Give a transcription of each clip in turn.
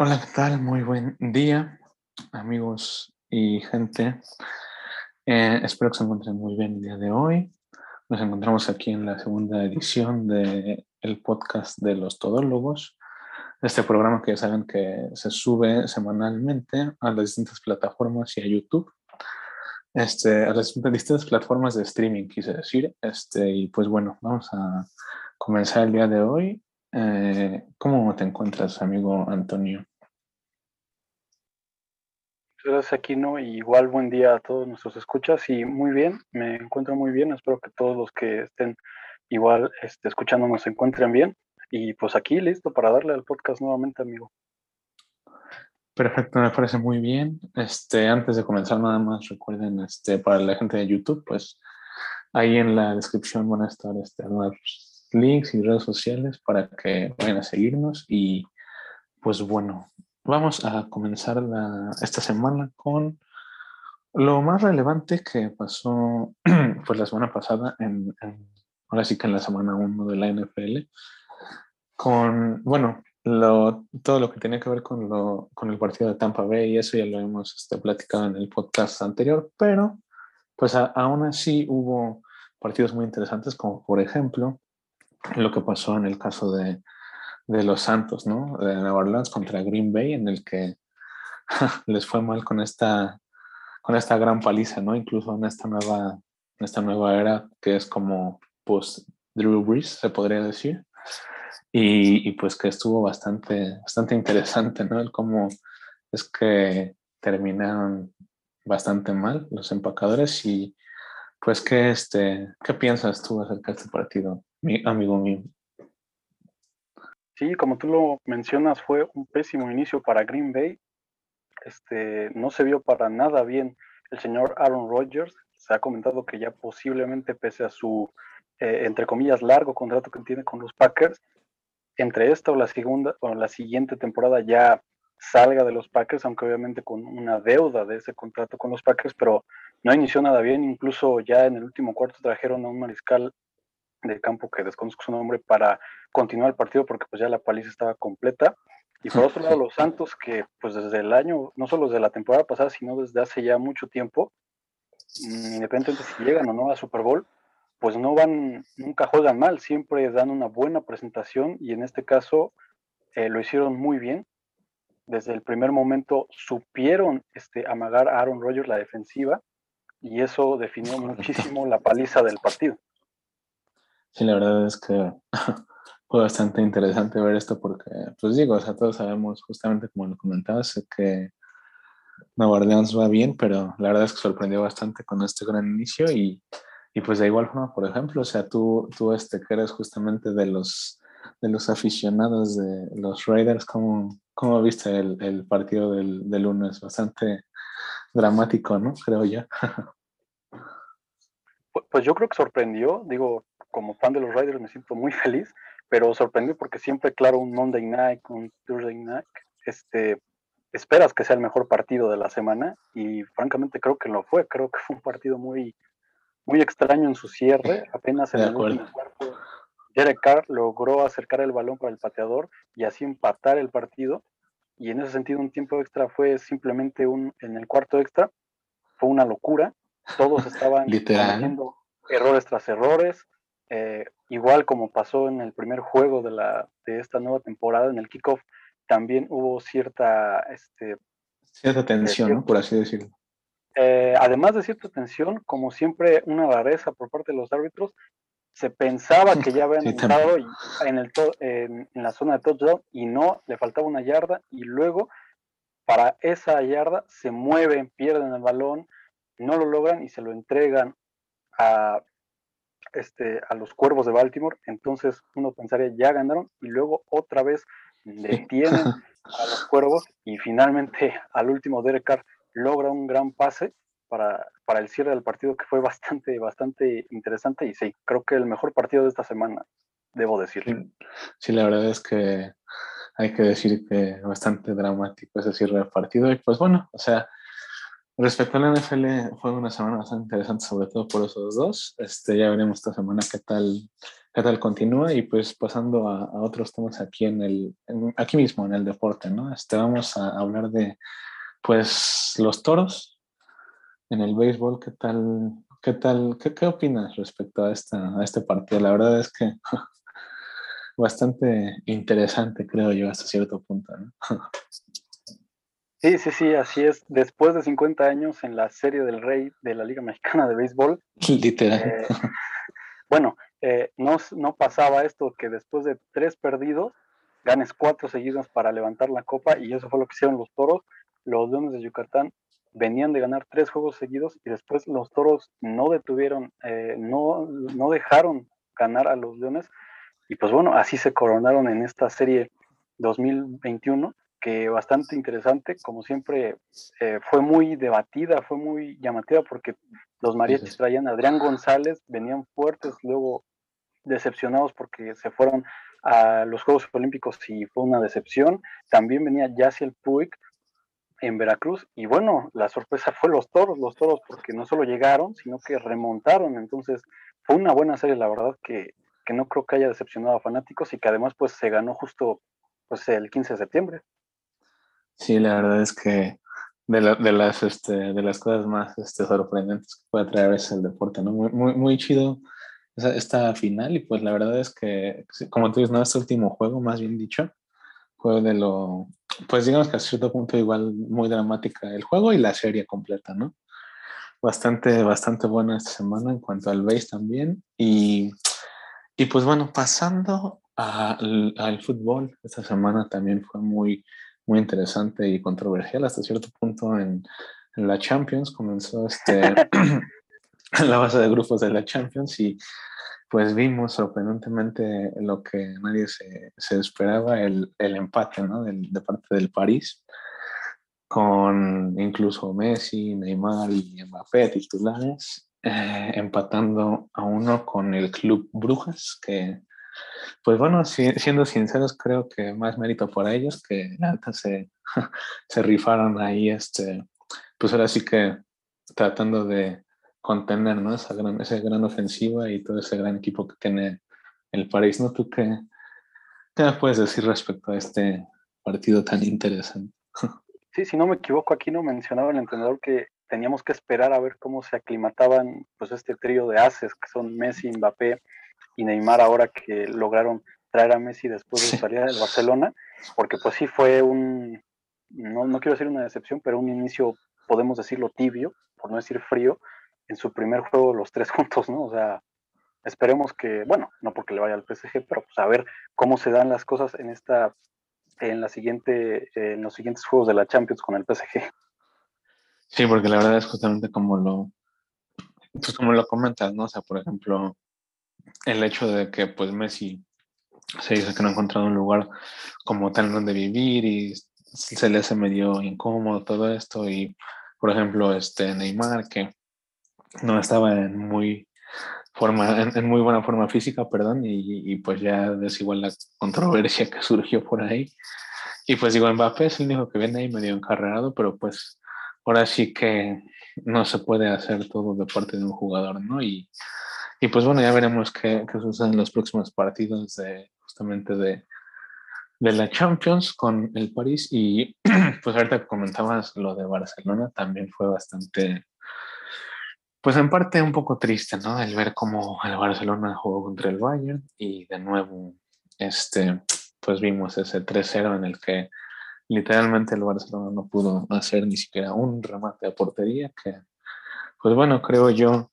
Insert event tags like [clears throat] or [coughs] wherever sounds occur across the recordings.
Hola, ¿qué tal? Muy buen día, amigos y gente. Eh, espero que se encuentren muy bien el día de hoy. Nos encontramos aquí en la segunda edición del el podcast de los todólogos. Este programa que ya saben que se sube semanalmente a las distintas plataformas y a YouTube. Este, a las distintas plataformas de streaming, quise decir. Este, y pues bueno, vamos a comenzar el día de hoy. Eh, ¿Cómo te encuentras, amigo Antonio? Gracias, Aquino. Y igual buen día a todos nuestros escuchas. Y muy bien, me encuentro muy bien. Espero que todos los que estén igual este, escuchando nos encuentren bien. Y pues aquí listo para darle al podcast nuevamente, amigo. Perfecto, me parece muy bien. Este, antes de comenzar, nada más recuerden, este, para la gente de YouTube, pues ahí en la descripción van a estar este, links y redes sociales para que vayan a seguirnos. Y pues bueno, vamos a comenzar esta semana con lo más relevante que pasó [clears throat] pues la semana pasada, en, ahora sí que en la semana 1 de la NFL, con, bueno, todo lo que tenía que ver con, lo, con el partido de Tampa Bay, y eso ya lo hemos este, platicado en el podcast anterior, pero pues aún así hubo partidos muy interesantes, como por ejemplo lo que pasó en el caso de, de los Santos, ¿no? De Nueva Orleans contra Green Bay, en el que [laughs] les fue mal con esta, con esta gran paliza, ¿no? Incluso en esta nueva, en esta nueva era que es como post Drew Brees, se podría decir. Y, pues que estuvo bastante, bastante interesante, ¿no? El cómo es que terminaron bastante mal los empacadores y pues ¿qué, este, ¿qué piensas tú acerca de este partido, mi amigo mío? Sí, como tú lo mencionas, fue un pésimo inicio para Green Bay. Este, no se vio para nada bien el señor Aaron Rodgers. Se ha comentado que ya posiblemente, pese a su, eh, entre comillas, largo contrato que tiene con los Packers, entre esta o la segunda o la siguiente temporada ya salga de los Packers, aunque obviamente con una deuda de ese contrato con los Packers, pero no inició nada bien. Incluso ya en el último cuarto trajeron a un mariscal de campo que desconozco su nombre para continuar el partido porque pues ya la paliza estaba completa. Y por otro lado, los Santos, que pues desde el año, no solo desde la temporada pasada, sino desde hace ya mucho tiempo, mm, independientemente si llegan o no a Super Bowl, pues no van, nunca juegan mal, siempre dan una buena presentación y en este caso eh, lo hicieron muy bien. Desde el primer momento supieron este, amagar a Aaron Rodgers la defensiva y eso definió muchísimo la paliza del partido. Sí, la verdad es que [laughs] fue bastante interesante ver esto porque, pues digo, o sea, todos sabemos justamente como lo comentabas, que Nueva Orleans va bien, pero la verdad es que sorprendió bastante con este gran inicio y, y pues de igual forma, por ejemplo, o sea, tú, tú este, que eres justamente de los, de los aficionados de los Raiders, ¿cómo, cómo viste el, el partido del, del lunes? Bastante dramático, ¿no? Creo yo. [laughs] Pues, pues yo creo que sorprendió, digo, como fan de los Riders me siento muy [laughs] feliz, pero sorprendido porque siempre, claro, un Monday Night, un Thursday Night, este, esperas que sea el mejor partido de la semana y francamente creo que lo fue, creo que fue un partido muy, muy extraño en su cierre, [laughs] apenas en el último cuarto Derek Carr logró acercar el balón para el pateador y así empatar el partido y en ese sentido un tiempo extra fue simplemente un, en el cuarto extra, fue una locura, todos estaban [laughs] haciendo errores tras errores, eh, igual como pasó en el primer juego de, la, de esta nueva temporada, en el kickoff, también hubo cierta... Este, cierta tensión, por así decirlo. Eh, además de cierta tensión, como siempre, una rareza por parte de los árbitros, se pensaba que ya habían [laughs] entrado en, el en, la zona de touchdown y no, le faltaba una yarda y luego para esa yarda se mueven, pierden el balón, no lo logran y se lo entregan a este, a los cuervos de Baltimore, entonces uno pensaría ya ganaron y luego otra vez detienen [laughs] a los cuervos y finalmente al último Derek Carr logra un gran pase para, para el cierre del partido que fue bastante, bastante interesante y sí, creo que el mejor partido de esta semana, debo decirlo. Sí, la verdad es que hay que decir que bastante dramático ese cierre del partido y pues bueno, o sea, Respecto a la NFL, fue una semana bastante interesante, sobre todo por esos dos. Este, ya veremos esta semana qué tal, qué tal continúa y pues pasando a, otros temas aquí en el, aquí mismo en el deporte, ¿no? Este, vamos a hablar de pues los toros en el béisbol, ¿qué tal? ¿Qué tal? ¿Qué, qué opinas respecto a, esta, a este partido? La verdad es que [laughs] bastante interesante, creo yo, hasta cierto punto, ¿no? [laughs] Sí, sí, sí, así es. Después de 50 años en la serie del Rey de la Liga Mexicana de Béisbol. [laughs] Literal. Eh, bueno, eh, no, no pasaba esto que después de tres perdidos, ganes cuatro seguidos para levantar la copa y eso fue lo que hicieron los toros. Los Leones de Yucatán venían de ganar tres juegos seguidos y después los toros no detuvieron, eh, no, no dejaron ganar a los Leones y pues bueno, así se coronaron en esta serie 2021 que bastante interesante, como siempre eh, fue muy debatida, fue muy llamativa porque los mariachis traían a Adrián González, venían fuertes, luego decepcionados porque se fueron a los Juegos Olímpicos y fue una decepción. También venía Yaciel Puig en Veracruz y bueno, la sorpresa fue los toros, los toros porque no solo llegaron, sino que remontaron. Entonces fue una buena serie, la verdad que, que no creo que haya decepcionado a fanáticos y que además pues se ganó justo pues el 15 de septiembre. Sí, la verdad es que de, las, este, de las cosas más este, sorprendentes que puede traer es el deporte, ¿no? Muy, muy, muy chido esta final y pues la verdad es que, como tú dices, no, este último juego, más bien dicho, fue de lo, pues digamos que a cierto punto igual muy dramática el juego y la serie completa, ¿no? Bastante, bastante buena esta semana en cuanto al base también y, y pues bueno, pasando al, al fútbol, esta semana también fue muy, muy interesante y controversial hasta cierto punto en, la Champions. Comenzó este, [coughs] la base de grupos de la Champions y pues vimos sorprendentemente lo que nadie se, esperaba, el, empate ¿no? de parte del París, con incluso Messi, Neymar y Mbappé titulares, eh, empatando a uno con el Club Brujas, que pues bueno, siendo sinceros, creo que más mérito por ellos que nada se, [laughs] se rifaron ahí, este, pues ahora sí que tratando de contener ¿no? esa, gran, ofensiva y todo ese gran equipo que tiene el París. ¿no? ¿Tú qué, qué puedes decir respecto a este partido tan interesante? [laughs] Sí, si no me equivoco, aquí no mencionaba el entrenador que teníamos que esperar a ver cómo se aclimataban pues este trío de haces que son Messi, Mbappé y Neymar ahora que lograron traer a Messi después de salir del Barcelona, porque pues sí fue un, no, no quiero decir una decepción, pero un inicio, podemos decirlo tibio, por no decir frío, en su primer juego los tres [laughs] juntos, ¿no? O sea, esperemos que, bueno, no porque le vaya al PSG, pero pues a ver cómo se dan las cosas en esta, en la siguiente, en los siguientes juegos de la Champions con el PSG. Sí, porque la verdad es justamente como lo, pues como lo comentas, ¿no? O sea, por ejemplo, el hecho de que pues Messi se dice que no ha encontrado un lugar como tal donde vivir y se le hace medio incómodo todo esto y por ejemplo este Neymar que no estaba en muy forma en, muy buena forma física perdón y, pues ya es igual la controversia que surgió por ahí. Y pues digo Mbappé es el único que viene ahí medio encarrerado pero pues ahora sí que no se puede hacer todo de parte de un jugador no y y pues bueno, ya veremos qué, qué sucede en los próximos partidos de justamente de, de la Champions con el París. Y [clears throat] pues ahorita comentabas lo de Barcelona, también fue bastante, pues en parte un poco triste, ¿no? El ver cómo el Barcelona jugó contra el Bayern y de nuevo, este, pues vimos ese 3-0 en el que literalmente el Barcelona no pudo hacer ni siquiera un remate a portería, que pues bueno, creo yo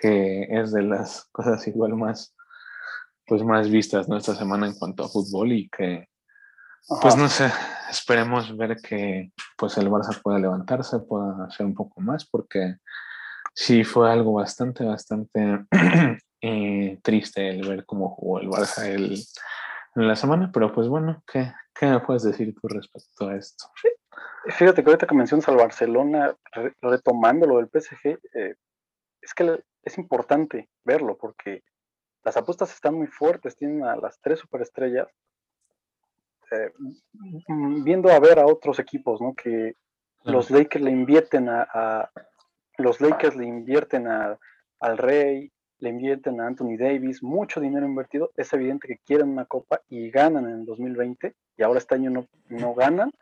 que es de las [laughs] cosas igual más, pues más vistas ¿no? esta semana en cuanto a fútbol y que, pues no sé, esperemos ver que pues el Barça pueda levantarse, pueda hacer un poco más, porque sí fue algo bastante, bastante [clears throat] eh, triste el ver cómo jugó el Barça el, en la semana, pero pues bueno, ¿qué, ¿qué me puedes decir tú respecto a esto? Fíjate que ahorita que mencionas al Barcelona, retomando lo del PSG, eh, es que es importante verlo porque las apuestas están muy fuertes, tienen a las tres superestrellas, eh, viendo a ver a otros equipos, ¿no? Que los Lakers le invierten a, los Lakers le invierten al Rey, le invierten a Anthony Davis, mucho dinero invertido, es evidente que quieren una copa y ganan en el 2020 y ahora este año no, no ganan.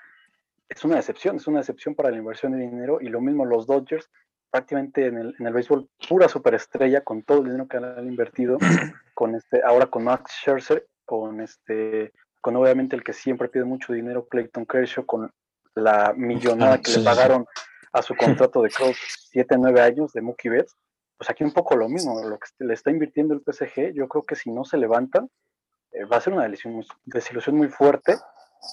Es una decepción, es una decepción para la inversión de dinero y lo mismo los Dodgers, prácticamente en el, en el béisbol pura superestrella con todo el dinero que han invertido, [clears throat] con este, ahora con Max Scherzer, con este, con obviamente el que siempre pide mucho dinero, Clayton Kershaw, con la millonada que le pagaron a su [laughs] contrato de creo 7, 9 años de Mookie Betts. Pues aquí un poco lo mismo, lo que le está invirtiendo el PSG, yo creo que si no se levantan, eh, va a ser una desilusión, muy fuerte,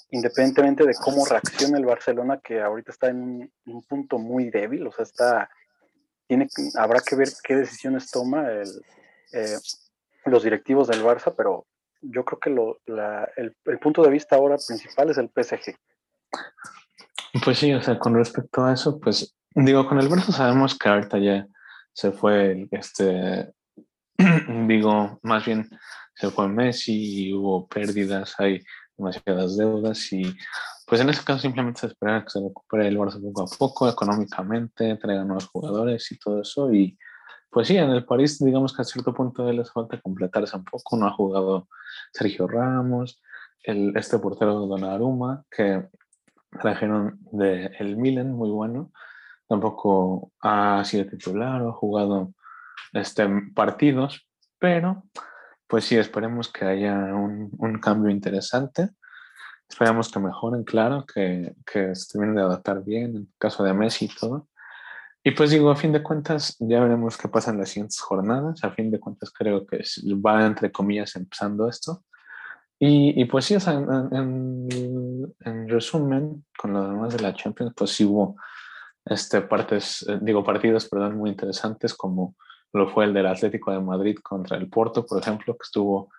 independientemente de cómo reacciona el Barcelona, que ahorita está en un, punto muy débil, o sea, está, tiene, habrá que ver qué decisiones toma eh, los directivos del Barça, pero yo creo que el, el punto de vista ahora principal es el PSG. Pues sí, o sea, con respecto a eso, pues digo, con el Barça sabemos que ahorita ya se fue, este, [clears throat] digo, más bien se fue Messi y hubo pérdidas, hay demasiadas deudas y pues en ese caso simplemente se espera que se recupere el Barça poco a poco, económicamente, traigan nuevos jugadores y todo eso. Y pues sí, en el París digamos que a cierto punto les falta completarse un poco, no ha jugado Sergio Ramos, el, este portero Donnarumma que trajeron de el Milan, muy bueno, tampoco ha sido titular o ha jugado este, partidos, pero pues sí, esperemos que haya un, un cambio interesante. Esperamos que mejoren, claro, que, que se terminen de adaptar bien en caso de Messi y todo. Y pues digo, a fin de cuentas, ya veremos qué pasa en las siguientes jornadas. A fin de cuentas, creo que va, entre comillas, empezando esto. Y, y pues sí, en, en, en, resumen, con lo demás de la Champions, pues sí hubo este, partes, eh, digo, partidos perdón, muy interesantes como lo fue el del Atlético de Madrid contra el Porto, por ejemplo, que estuvo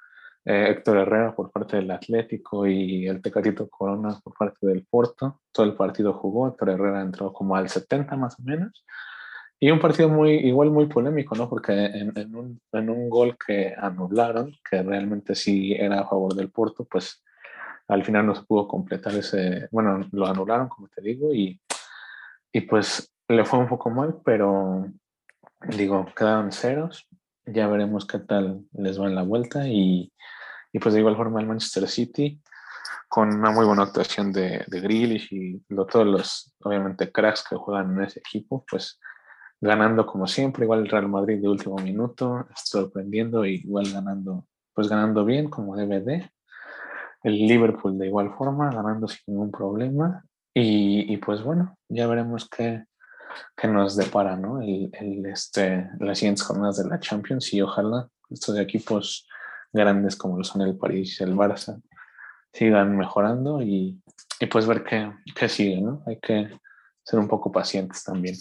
eh, Héctor Herrera por parte del Atlético y el Tecatito Corona por parte del Porto. Todo el partido jugó, Héctor Herrera entró como al 70 más o menos. Y un partido muy, igual muy polémico, ¿no? Porque en, en, un, en un gol que anularon, que realmente sí era a favor del Porto, pues al final no se pudo completar ese, bueno, lo anularon, como te digo, y y pues le fue un poco mal, pero digo, quedaron ceros. Ya veremos qué tal les va en la vuelta. Y, y pues de igual forma el Manchester City, con una muy buena actuación de, de Grealish y todos los, obviamente, cracks que juegan en ese equipo, pues ganando como siempre, igual el Real Madrid de último minuto, sorprendiendo y igual ganando, pues ganando bien como DVD. El Liverpool de igual forma, ganando sin ningún problema. Y, pues bueno, ya veremos qué, qué nos depara, ¿no? El, el, este, las siguientes jornadas de la Champions y ojalá estos equipos grandes como lo son el París y el Barça sigan mejorando y, y pues ver qué, qué sigue, ¿no? Hay que ser un poco pacientes también.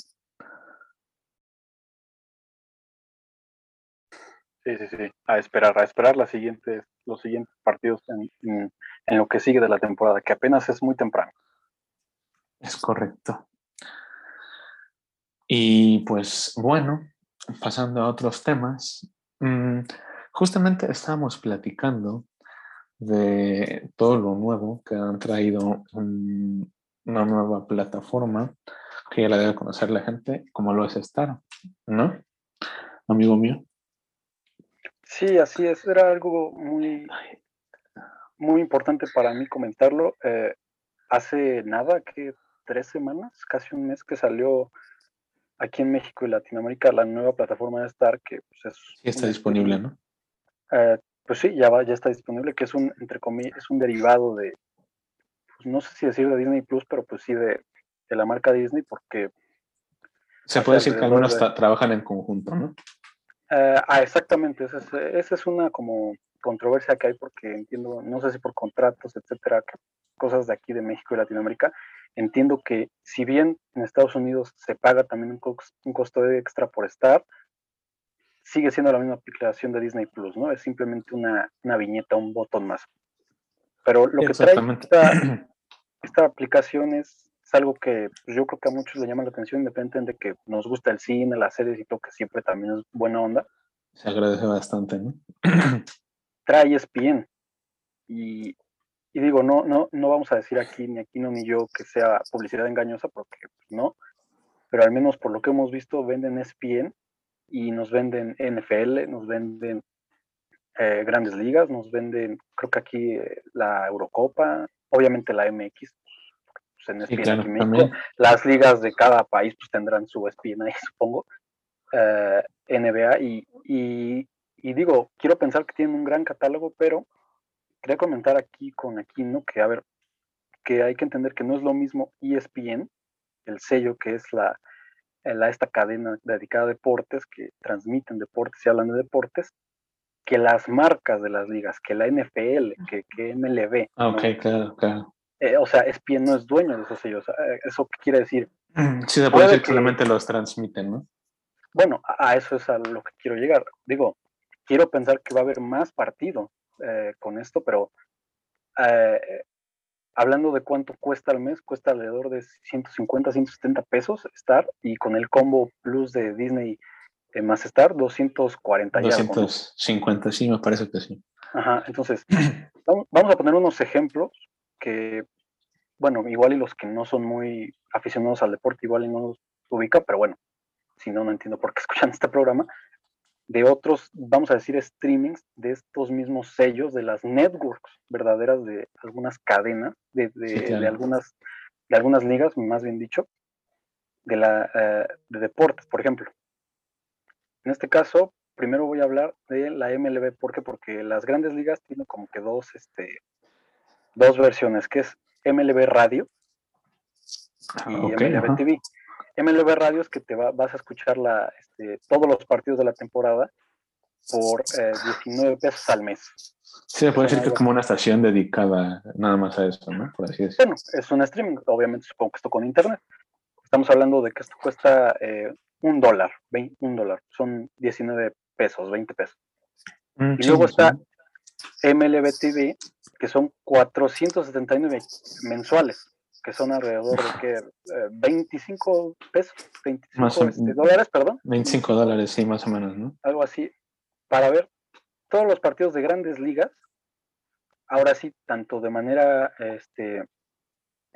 Sí, sí, sí. A esperar, a esperar las siguientes, los siguientes partidos en, en lo que sigue de la temporada, que apenas es muy temprano. Es correcto. Y pues bueno, pasando a otros temas, mm, justamente estábamos platicando de todo lo nuevo que han traído una nueva plataforma que ya la debe conocer la gente, como lo es Star, ¿no? Amigo mío. Sí, así es. Era algo muy, muy importante para mí comentarlo. Eh, hace nada que tres semanas, casi un mes que salió aquí en México y Latinoamérica la nueva plataforma de Star, que pues, es... Sí está disponible, ¿no? Eh, pues sí, ya, va, ya está disponible, que es un, entre comillas, es un derivado de, pues no sé si decir de Disney Plus, pero pues sí de, de la marca Disney, porque... Se puede decir que algunos trabajan en conjunto, ¿no? Eh, ah, exactamente, esa es, esa es una como controversia que hay porque entiendo, no sé si por contratos, etcétera, cosas de aquí de México y Latinoamérica, entiendo que si bien en Estados Unidos se paga también un, un costo extra por estar, sigue siendo la misma aplicación de Disney Plus, ¿no? Es simplemente una, una viñeta, un botón más. Pero lo que trae esta, [clears throat] esta aplicación es, es, algo que pues, yo creo que a muchos le llama la atención, independientemente de que nos gusta el cine, las series y todo, que siempre también es buena onda. Se agradece bastante, ¿no? [clears throat] trae ESPN. Y y digo, no, no, no vamos a decir aquí, ni aquí no, ni yo, que sea publicidad engañosa, porque pues, no, pero al menos por lo que hemos visto, venden ESPN y nos venden NFL, nos venden eh, grandes ligas, nos venden, creo que aquí eh, la Eurocopa, obviamente la MX, pues en ESPN las ligas de cada país pues tendrán su ESPN ahí, [laughs] supongo, eh, NBA, y, y, digo, quiero pensar que tienen un gran catálogo, pero quería comentar aquí con Aquino que, a ver, que hay que entender que no es lo mismo ESPN, el sello que es la, la esta cadena dedicada a deportes, que transmiten deportes y hablan de deportes, que las marcas de las ligas, que la NFL, que, que MLB. Ah, ok, claro, claro. Eh, o sea, ESPN no es dueño de esos sellos. Eh, ¿Eso qué quiere decir? Sí, se puede, decir que solamente los transmiten, ¿no? Bueno, a eso es a lo que quiero llegar. Digo, quiero pensar que va a haber más partido eh, con esto, pero hablando de cuánto cuesta al mes, cuesta alrededor de 150, 170 pesos estar y con el combo plus de Disney eh, más estar 240 250, sí, me parece que sí. Ajá, entonces, [clears throat] vamos a poner unos ejemplos que, bueno, igual y los que no son muy aficionados al deporte, igual y no los ubican, pero bueno, si no, no entiendo por qué [laughs] escuchan este programa, de otros, vamos a decir, streamings de estos mismos sellos, de las networks verdaderas de algunas cadenas, de, de, algunas, de algunas ligas, más bien dicho, de, la, eh, de deportes, por ejemplo. En este caso, primero voy a hablar de la MLB. ¿Por qué? Porque las grandes ligas tienen como que dos, este, dos versiones, que es MLB Radio y ah, MLB TV. MLB Radio es que te vas a escuchar la, este, todos los partidos de la temporada por 19 eh, pesos al mes. Sí, se puede decir que es como una estación dedicada nada más a eso, ¿no? Por así decirlo. Bueno, es un streaming, obviamente supongo que esto con internet. Estamos hablando de que esto cuesta eh, un dólar, un dólar, son 19 pesos, 20 pesos. Mm, y luego está MLB TV, que son 479 mensuales, que son alrededor de que 25 eh, pesos, 25 este, dólares, perdón. 25 dólares, sí, más o menos, ¿no? Algo así, para ver todos los partidos de grandes ligas, ahora sí, tanto de manera este,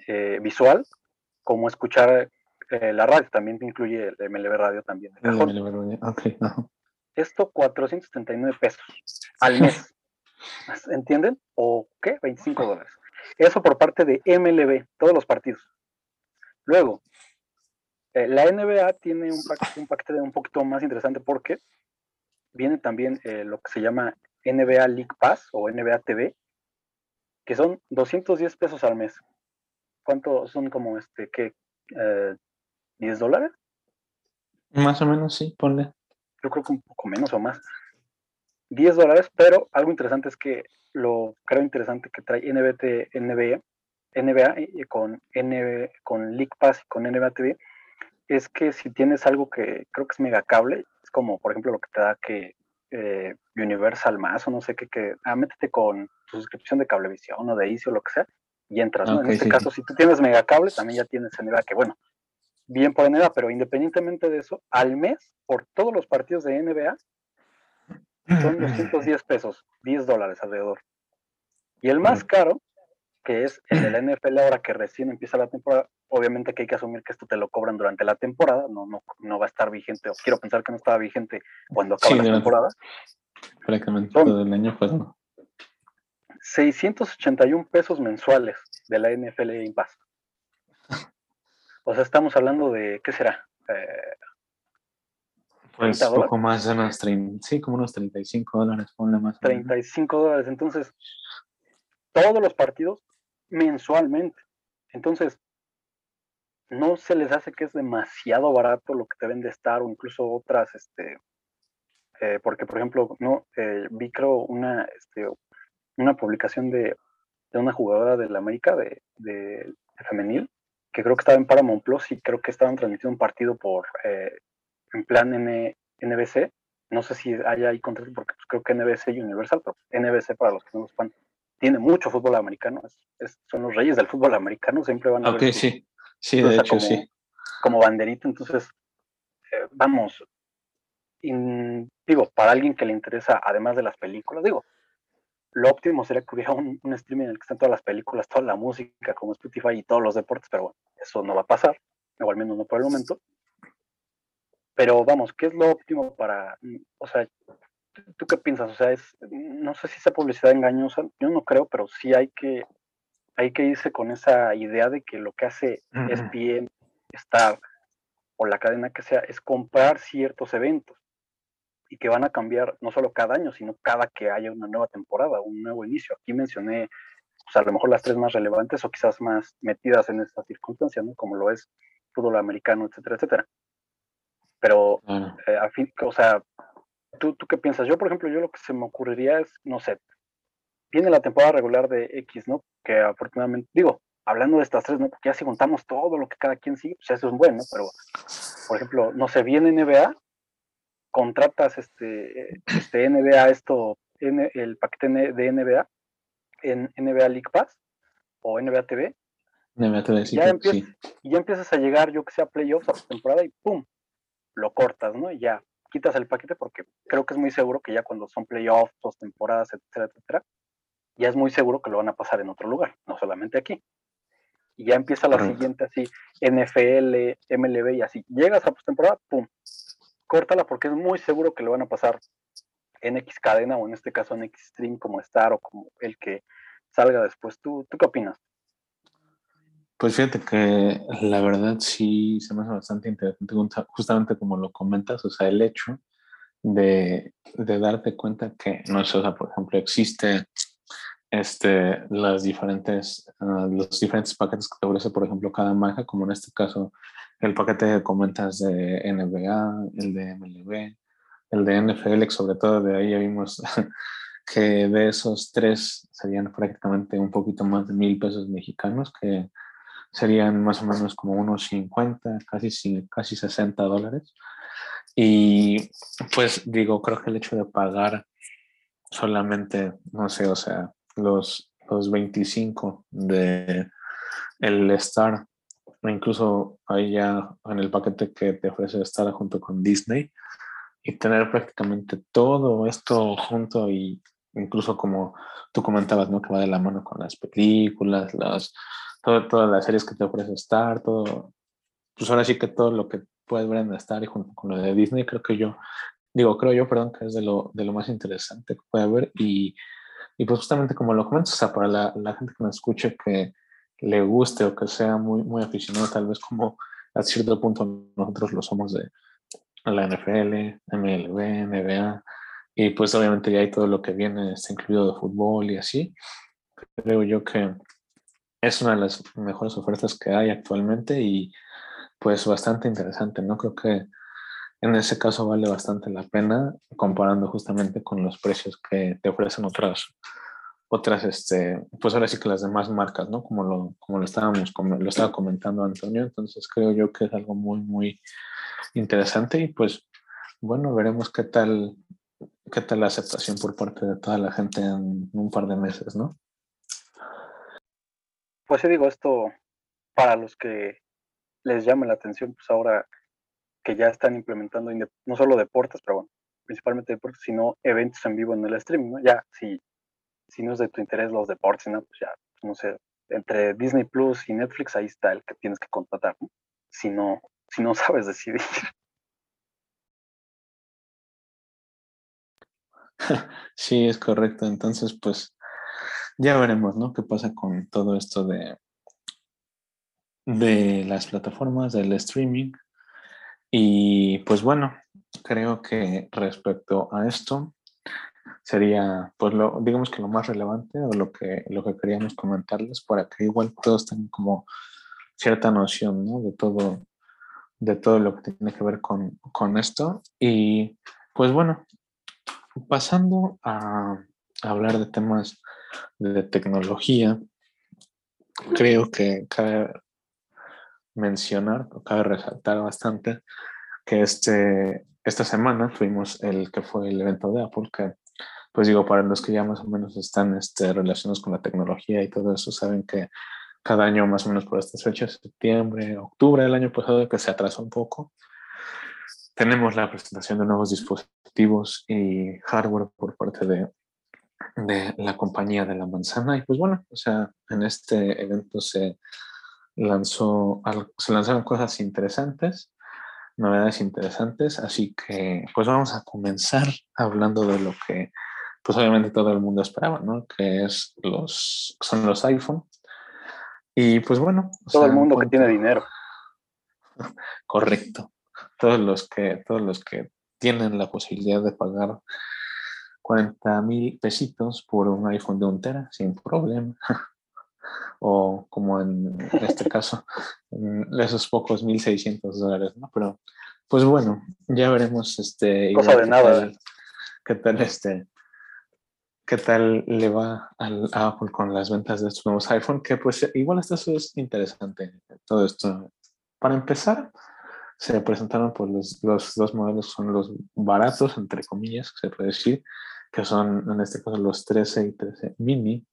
eh, visual como escuchar eh, la radio también incluye el MLB Radio también. Esto 479 pesos al mes. [laughs] ¿Entienden? ¿O qué? 25 dólares. Eso por parte de MLB, todos los partidos. Luego, eh, la NBA tiene un paquete, un paquete un poquito más interesante porque viene también eh, lo que se llama NBA League Pass o NBA TV, que son 210 pesos al mes. ¿Cuánto son como este, que ¿10 dólares? Más o menos, sí, ponle. Yo creo que un poco menos o más. 10 dólares, pero algo interesante es que lo creo interesante que trae NBT, NBA, NBA con, NB, con League Pass y con NBA TV es que si tienes algo que creo que es mega cable, es como por ejemplo lo que te da que eh, Universal más o no sé qué, que ah, métete con tu suscripción de cablevisión o de Easy o lo que sea y entras. en este caso, si tú tienes mega cable, también ya tienes NBA, que bueno, bien por NBA, pero independientemente de eso, al mes, por todos los partidos de NBA, son [clears throat] 210 pesos, 10 dólares alrededor. Y el más caro, que es el de la NFL ahora que recién empieza la temporada, obviamente que hay que asumir que esto te lo cobran durante la temporada, no, no, no va a estar vigente, o quiero pensar que no estaba vigente cuando acaba la temporada. Prácticamente todo el año fue no. 681 pesos mensuales de la NFL en paz. O sea, estamos hablando de, ¿qué será? Eh, pues poco más de unos 30, sí, como unos 35 dólares, ponle más. 35 dólares, entonces, todos los partidos mensualmente. Entonces, no se les hace que es demasiado barato lo que te vende Star o incluso otras, este, eh, porque por ejemplo, no, eh, vi creo una, este, una publicación de, de una jugadora de la América de, de femenil que creo que estaba en Paramount Plus y creo que estaban transmitiendo un partido por eh, en plan NBC. No sé si hay ahí contrato porque pues, creo que NBC y Universal, pero NBC para los que no lo sepan, tiene mucho fútbol americano. son los reyes del fútbol americano, siempre van a Ok, sí, sí, de hecho, como, sí. Como banderita, entonces, eh, vamos, digo, para alguien que le interesa, además de las películas, digo, lo óptimo sería que hubiera un, streaming en el que están todas las películas, toda la música, como Spotify y todos los deportes, pero bueno, eso no va a pasar, o al menos no por el momento. Pero vamos, ¿qué es lo óptimo para, o sea, ¿tú qué piensas? O sea, es, no sé si esa publicidad engañosa, yo no creo, pero sí hay que, hay que irse con esa idea de que lo que hace es bien estar o la cadena que sea es comprar ciertos eventos y que van a cambiar no solo cada año, sino cada que haya una nueva temporada, un nuevo inicio. Aquí mencioné pues, a lo mejor las tres más relevantes o quizás más metidas en esta circunstancia, ¿no? Como lo es fútbol americano, etcétera, etcétera. Pero, eh, a fin, o sea, ¿tú, ¿tú qué piensas? Yo, por ejemplo, yo lo que se me ocurriría es, no sé, viene la temporada regular de X, ¿no? Que afortunadamente, digo, hablando de estas tres, ¿no? Porque ya si contamos todo lo que cada quien sigue, pues eso es bueno, Pero, por ejemplo, no sé, viene NBA, contratas este, este NBA, esto, el paquete de NBA en NBA League Pass o NBA TV. NBA TV, sí, ya empiezas, Y ya empiezas a llegar, yo que sea, playoffs a temporada y ¡pum! Lo cortas, ¿no? Y ya quitas el paquete porque creo que es muy seguro que ya cuando son playoffs, temporadas, etcétera, etcétera, ya es muy seguro que lo van a pasar en otro lugar, no solamente aquí. Y ya empieza la siguiente así, NFL, MLB y así. Llegas a postemporada, ¡pum! córtala porque es muy seguro que lo van a pasar en X cadena o en este caso en X stream como Star o como el que salga después. ¿Tú, ¿tú qué opinas? Pues fíjate que la verdad sí se me hace bastante interesante, justamente como lo comentas, o sea, el hecho de, darte cuenta que, no sé, o sea, por ejemplo, existe este, las diferentes, ah, los diferentes paquetes que te ofrece, por ejemplo, cada marca, como en este caso el paquete de comentas de NBA, el de MLB, el de NFL, sobre todo de ahí ya vimos [laughs] que de esos tres serían prácticamente un poquito más de mil pesos mexicanos, que serían más o menos como unos 50, casi, casi 60 dólares. Y pues digo, creo que el hecho de pagar solamente, no sé, o sea, los, los 25 de el Star incluso ahí ya en el paquete que te ofrece estar junto con Disney y tener prácticamente todo esto junto y incluso como tú comentabas, ¿no? Que va de la mano con las películas, las, todas las series que te ofrece Star, todo, pues ahora sí que todo lo que puedes ver en Star y junto con lo de Disney, creo que yo, digo, creo yo, perdón, que es de lo, de lo más interesante que puede haber y, y pues justamente como lo comentas, o sea, para la, la gente que me escuche que le guste o que sea muy, muy aficionado, tal vez como a cierto punto nosotros lo somos de la NFL, MLB, NBA, y pues obviamente ya hay todo lo que viene, está incluido de fútbol y así. Creo yo que es una de las mejores ofertas que hay actualmente y pues bastante interesante, ¿no? Creo que en ese caso vale bastante la pena comparando justamente con los precios que te ofrecen otras otras, este, pues ahora sí que las demás marcas, ¿no? Como lo, como lo estábamos, lo estaba comentando Antonio, entonces creo yo que es algo muy, muy interesante y pues bueno, veremos qué tal, qué tal la aceptación por parte de toda la gente en un par de meses, ¿no? Pues sí digo, esto para los que les llame la atención, pues ahora que ya están implementando no solo deportes, pero bueno, principalmente deportes, sino eventos en vivo en el streaming, ¿no? Ya, si si no es de tu interés los deportes, ¿no? Pues ya, no sé, entre Disney Plus y Netflix, ahí está el que tienes que contratar, ¿no? Si no, si no [laughs] sabes decidir. [laughs] Sí, es correcto. Entonces, pues ya veremos, ¿no? ¿Qué pasa con todo esto de, de las plataformas, del streaming? Y pues bueno, creo que respecto a esto, sería, pues, lo, digamos que lo más relevante o lo que, lo que queríamos comentarles para que igual todos tengan como cierta noción, ¿no? De todo, de todo lo que tiene que ver con, con esto. Y, pues, bueno, pasando a, hablar de temas de tecnología, creo que cabe mencionar, cabe resaltar bastante que este, esta semana tuvimos el que fue el evento de Apple, que pues digo, para los que ya más o menos están este, relacionados con la tecnología y todo eso, saben que cada año más o menos por estas fechas, septiembre, octubre del año pasado, que se atrasó un poco, tenemos la presentación de nuevos dispositivos y hardware por parte de, de la compañía de la manzana. Y pues bueno, o sea, en este evento se lanzó, se lanzaron cosas interesantes novedades interesantes, así que pues vamos a comenzar hablando de lo que pues obviamente todo el mundo esperaba, ¿no? Que es los, son los iPhone. Y pues bueno. Todo el mundo que tiene dinero. [laughs] Correcto. Todos los que, todos los que tienen la posibilidad de pagar 40 mil pesitos por un iPhone de un tera sin problema. [laughs] o como en este caso, esos pocos 1.600 dólares, ¿no? Pero, pues bueno, ya veremos este... Cosa de nada. ¿Qué tal este? ¿Qué tal le va al, a Apple con las ventas de estos nuevos iPhone? Que pues igual esto es interesante, todo esto. Para empezar, se presentaron pues los, los dos modelos, son los baratos, entre comillas, se puede decir, que son en este caso los 13 y 13 mini.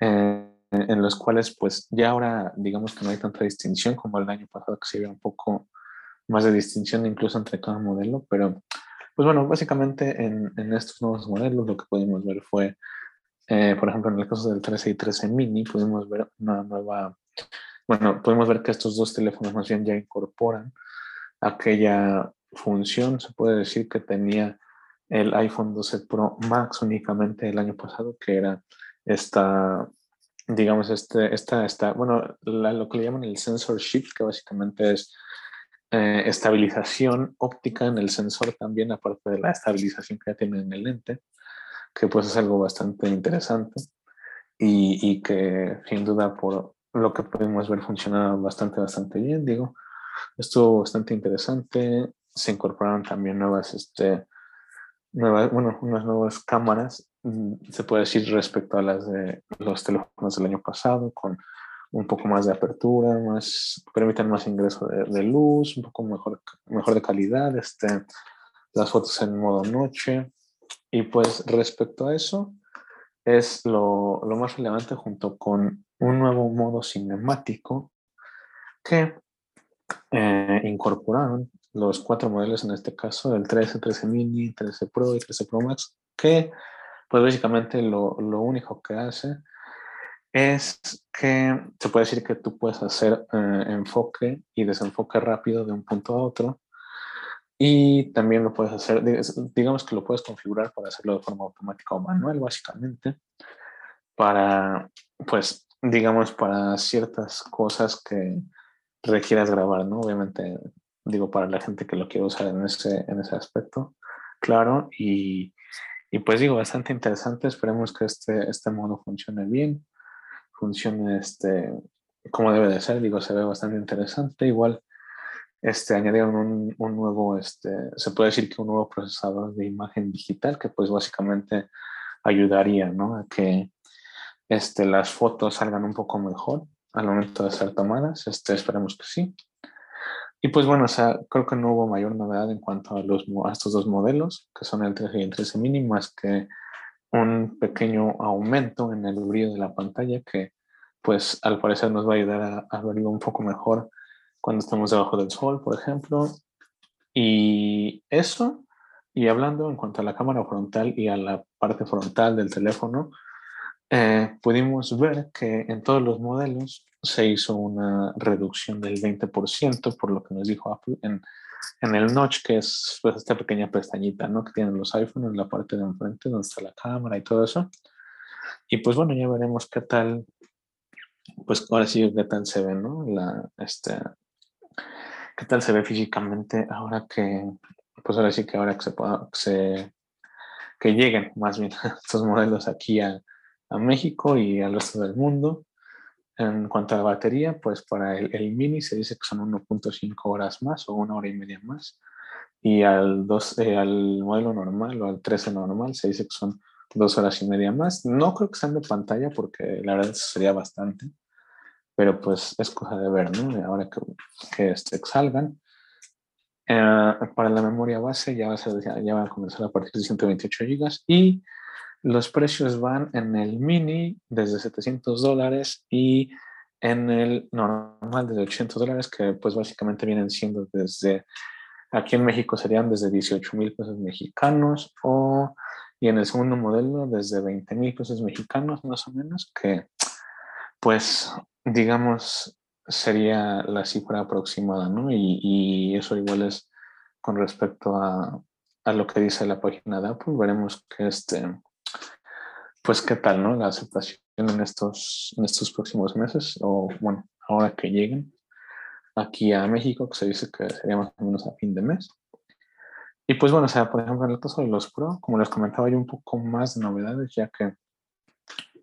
Eh, en los cuales pues ya ahora digamos que no hay tanta distinción como el año pasado que se veía un poco más de distinción incluso entre cada modelo, pero pues bueno, básicamente en, en estos nuevos modelos lo que pudimos ver fue, eh, por ejemplo, en el caso del 13 y 13 mini, pudimos ver una nueva, bueno, pudimos ver que estos dos teléfonos más bien ya incorporan aquella función, se puede decir que tenía el iPhone 12 Pro Max únicamente el año pasado, que era esta digamos, este, esta, esta bueno, lo que le llaman el sensor shift, que básicamente es eh, estabilización óptica en el sensor también, aparte de la estabilización que ya tiene en el lente, que pues es algo bastante interesante y, y que sin duda por lo que podemos ver funciona bastante, bastante bien, digo. Estuvo bastante interesante, se incorporaron también nuevas, este, nuevas, bueno, unas nuevas cámaras Mm, se puede decir respecto a las de los teléfonos del año pasado, con un poco más de apertura, más, permiten más ingreso de, luz, un poco mejor, mejor de calidad, este, las fotos en modo noche. Y pues respecto a eso, es lo, lo más relevante junto con un nuevo modo cinemático que eh, incorporaron los cuatro modelos en este caso, el 13, 13 mini, 13 Pro y 13 Pro Max, que pues básicamente lo, lo, único que hace es que se puede decir que tú puedes hacer eh, enfoque y desenfoque rápido de un punto a otro y también lo puedes hacer, digamos que lo puedes configurar para hacerlo de forma automática o manual básicamente para, pues, digamos, para ciertas cosas que requieras grabar, ¿no? Obviamente, digo, para la gente que lo quiere usar en ese, en ese aspecto, claro, y y pues digo, bastante interesante. Esperemos que este, este modo funcione bien, funcione este, como debe de ser. Digo, se ve bastante interesante. Igual este, añadieron un, un, nuevo, este, se puede decir que un nuevo procesador de imagen digital que pues básicamente ayudaría ¿no? a que este, las fotos salgan un poco mejor al momento de ser tomadas. Este, esperemos que sí. Y pues bueno, o sea, creo que no hubo mayor novedad en cuanto a, los, a estos dos modelos, que son el 13 y el 13 mini, más que un pequeño aumento en el brillo de la pantalla que pues al parecer nos va a ayudar a, verlo un poco mejor cuando estamos debajo del sol, por ejemplo. Y eso, y hablando en cuanto a la cámara frontal y a la parte frontal del teléfono, eh, pudimos ver que en todos los modelos se hizo una reducción del 20%, por lo que nos dijo Apple, en, en el notch, que es pues, esta pequeña pestañita ¿no? que tienen los iPhones en la parte de enfrente, donde está la cámara y todo eso. Y pues bueno, ya veremos qué tal, pues ahora sí, qué tal se ve, ¿no? La, este, qué tal se ve físicamente ahora que, pues ahora sí que ahora que se pueda, que, se, que lleguen más bien [laughs] estos modelos aquí a, a México y al resto del mundo. En cuanto a la batería, pues para el, el mini se dice que son 1.5 horas más o una hora y media más. Y al, dos, eh, al modelo normal o al 13 normal se dice que son dos horas y media más. No creo que sean de pantalla porque la verdad sería bastante. Pero pues es cosa de ver, ¿no? Ahora que, que este, salgan. Eh, para la memoria base ya va, a ser, ya va a comenzar a partir de 128 GB y los precios van en el mini desde 700 dólares y en el normal desde 800 dólares, que pues básicamente vienen siendo desde, aquí en México serían desde 18 mil pesos mexicanos o, y en el segundo modelo desde 20 mil pesos mexicanos más o menos, que pues digamos sería la cifra aproximada, ¿no? Y, y eso igual es con respecto a, a, lo que dice la página de Apple. Veremos que este, pues qué tal, ¿no? La aceptación en estos, en estos próximos meses, o bueno, ahora que lleguen aquí a México, que se dice que sería más o menos a fin de mes. Y pues bueno, o sea, por ejemplo, en el caso de los Pro, como les comentaba, hay un poco más de novedades, ya que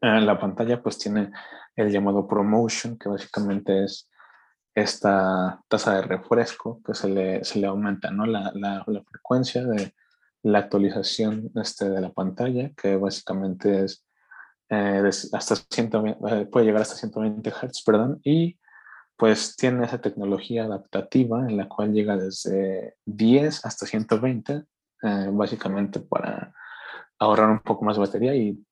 en la pantalla pues tiene el llamado Promotion, que básicamente es esta tasa de refresco que se le, se le aumenta, ¿no? La, la, la frecuencia de la actualización este, de la pantalla, que básicamente es eh, hasta 120, eh, puede llegar hasta 120 Hz, perdón, y pues tiene esa tecnología adaptativa en la cual llega desde 10 hasta 120, eh, básicamente para ahorrar un poco más de batería y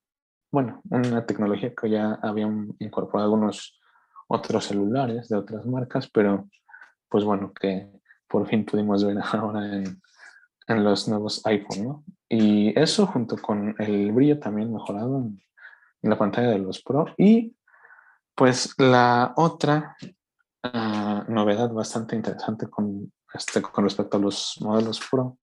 bueno, una tecnología que ya habían incorporado algunos otros celulares de otras marcas, pero pues bueno, que por fin pudimos ver [laughs] ahora en, en los nuevos iPhone, ¿no? Y eso junto con el brillo también mejorado en, la pantalla de los Pro. Y pues la otra uh, novedad bastante interesante con, este, con respecto a los modelos Pro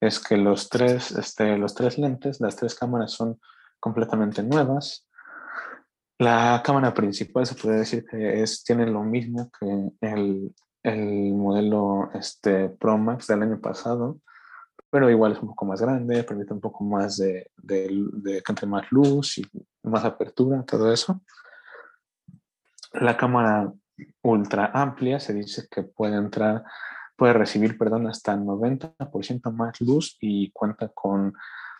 es que los tres, este, los tres lentes, las tres cámaras son completamente nuevas. La cámara principal se puede decir que es, tiene lo mismo que el, el modelo este, Pro Max del año pasado, pero igual es un poco más grande, permite un poco más de, de, de que entre más luz y más apertura, todo eso. La cámara ultra amplia se dice que puede entrar, puede recibir, perdón, hasta 90% más luz y cuenta con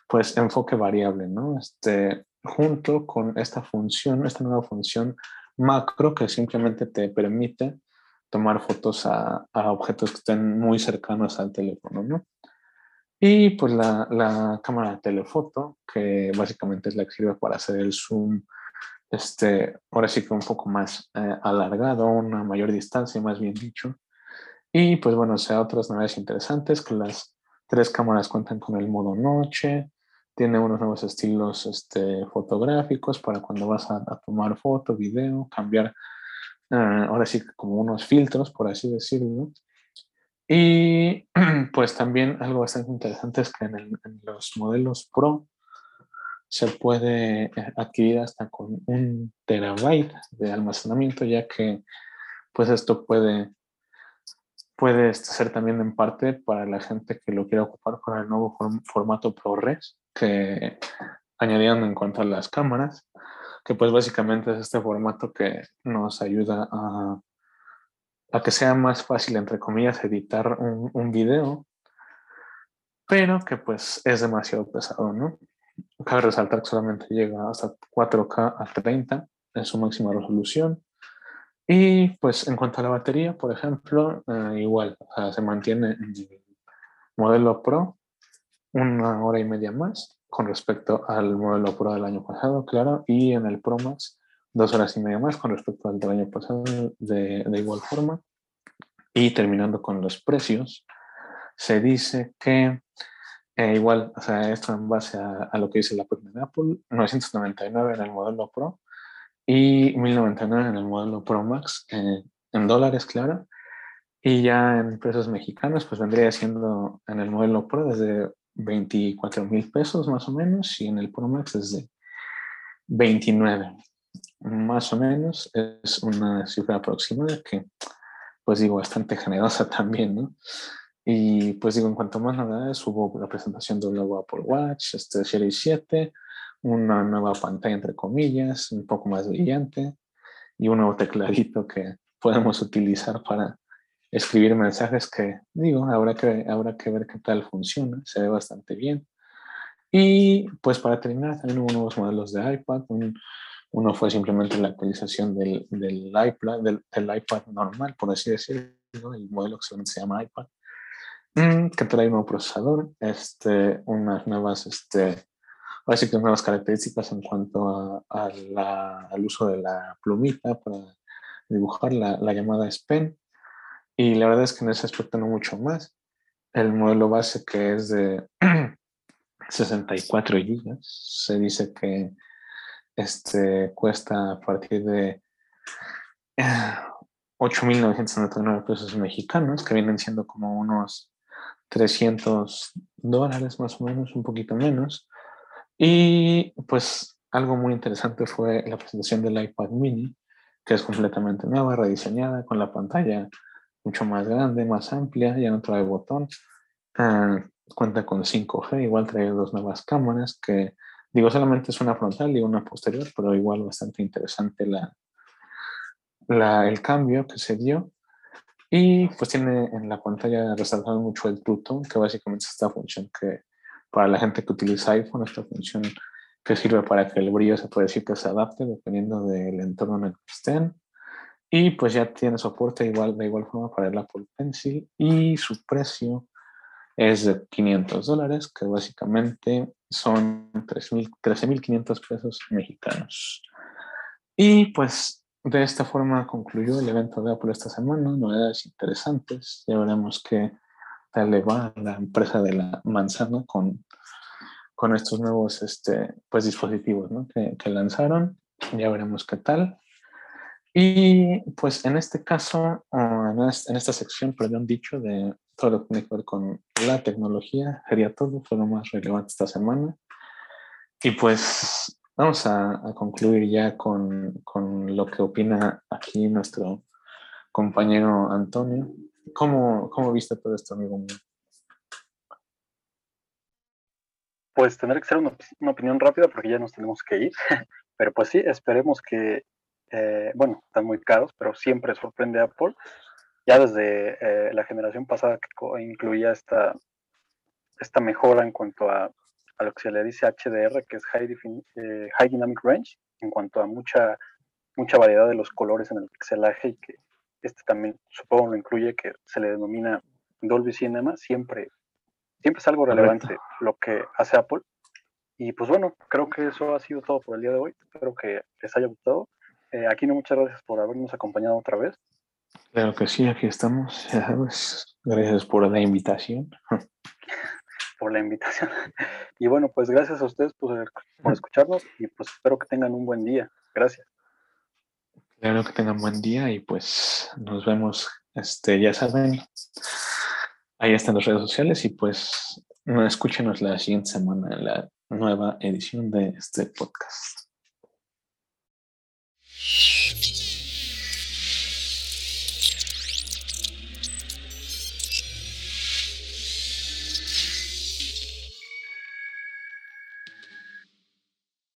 pues enfoque variable, ¿no? Este, junto con esta función, esta nueva función macro que simplemente te permite tomar fotos a, a objetos que estén muy cercanos al teléfono, ¿no? Y pues la, la, cámara de telefoto, que básicamente es la que sirve para hacer el zoom, este, ahora sí que un poco más eh, alargado, una mayor distancia, más bien dicho. Y pues bueno, o sea, otras novedades interesantes, que las tres cámaras cuentan con el modo noche, tiene unos nuevos estilos este, fotográficos para cuando vas a, a tomar foto, video, cambiar, uh, ahora sí como unos filtros, por así decirlo. Y [clears throat] pues también algo bastante interesante es que en, el, en, los modelos Pro se puede eh, adquirir hasta con un terabyte de almacenamiento, ya que pues esto puede, puede este, ser también en parte para la gente que lo quiera ocupar para el nuevo form formato ProRes que añadieron en cuanto a las cámaras, que pues básicamente es este formato que nos ayuda a a que sea más fácil, entre comillas, editar un, un video, pero que pues es demasiado pesado, ¿no? Cabe resaltar que solamente llega hasta 4K a 30 en su máxima resolución. Y pues en cuanto a la batería, por ejemplo, eh, igual, se mantiene en el modelo Pro una hora y media más con respecto al modelo Pro del año pasado, claro, y en el Pro Max dos horas y media más con respecto al del año pasado de, de igual forma. Y terminando con los precios, se dice que eh, igual, o sea, esto en base a, a, lo que dice la página de Apple, 999 en el modelo Pro y 1099 en el modelo Pro Max, eh, en dólares, claro. Y ya en precios mexicanos, pues vendría siendo en el modelo Pro desde 24 mil pesos más o menos y en el Pro Max desde 29 más o menos es una cifra aproximada que, pues digo, bastante generosa [laughs] también, ¿no? Y pues digo, en cuanto más novedades, hubo la presentación de un nuevo Apple Watch, este Series 7, una nueva pantalla, entre comillas, un poco más brillante, y un nuevo tecladito que podemos utilizar para escribir mensajes que, digo, habrá que, habrá que ver qué tal funciona, se ve bastante bien. Y pues para terminar, también hubo nuevos modelos de iPad, un, uno fue simplemente la actualización del, del, iPad, del, del iPad normal, por así decirlo, el modelo que se llama iPad, mm, que trae un nuevo procesador, este, unas nuevas, este, que nuevas características en cuanto a, a la, al uso de la plumita para dibujar la, la llamada S Pen. Y la verdad es que en ese aspecto no mucho más. El modelo base que es de [clears throat] 64 GB, se dice que este, cuesta a partir de 8.999 pesos mexicanos, que vienen siendo como unos 300 dólares más o menos, un poquito menos. Y pues algo muy interesante fue la presentación del iPad mini, que es completamente nueva, rediseñada, con la pantalla mucho más grande, más amplia, ya no trae botón. Ah, cuenta con 5G, igual trae dos nuevas cámaras que, digo, solamente es una frontal y una posterior, pero igual bastante interesante la, la, el cambio que se dio. Y pues tiene en la pantalla resaltado mucho el True que básicamente es esta función que para la gente que utiliza iPhone, esta función que sirve para que el brillo se puede decir que se adapte dependiendo del entorno en el que estén. Y pues ya tiene soporte igual, de igual forma para el Apple Pencil y su precio es de 500 dólares, que básicamente son 13.500 pesos mexicanos. Y pues de esta forma concluyó el evento de Apple esta semana, novedades interesantes, ya veremos qué tal le va la empresa de la manzana con, con estos nuevos este, pues, dispositivos ¿no? que, que lanzaron, ya veremos qué tal. Y pues en este caso, en esta sección, perdón, dicho de todo lo que tiene que ver con la tecnología, sería todo, fue lo más relevante esta semana. Y pues vamos a, concluir ya con, con, lo que opina aquí nuestro compañero Antonio. ¿Cómo, cómo viste todo esto, amigo mío? Pues tendrá que ser una, una opinión rápida porque ya nos tenemos que ir. [laughs] Pero pues sí, esperemos que eh, bueno, están muy caros, pero siempre sorprende a Apple. Ya desde eh, la generación pasada que incluía esta, esta mejora en cuanto a, a, lo que se le dice HDR, que es High, eh, High Dynamic Range, en cuanto a mucha, mucha variedad de los colores en el pixelaje y que este también supongo lo incluye, que se le denomina Dolby Cinema, siempre, siempre es algo relevante lo que hace Apple. Y pues bueno, creo que eso ha sido todo por el día de hoy. Espero que les haya gustado. Eh, Aquino, muchas gracias por habernos acompañado otra vez. Claro que sí, aquí estamos. Gracias por la invitación. por la invitación. Y bueno, pues gracias a ustedes por, por escucharnos y pues espero que tengan un buen día. Gracias. Claro que tengan buen día y pues nos vemos, este, ya saben, ahí están las redes sociales y pues escúchenos la siguiente semana en la nueva edición de este podcast.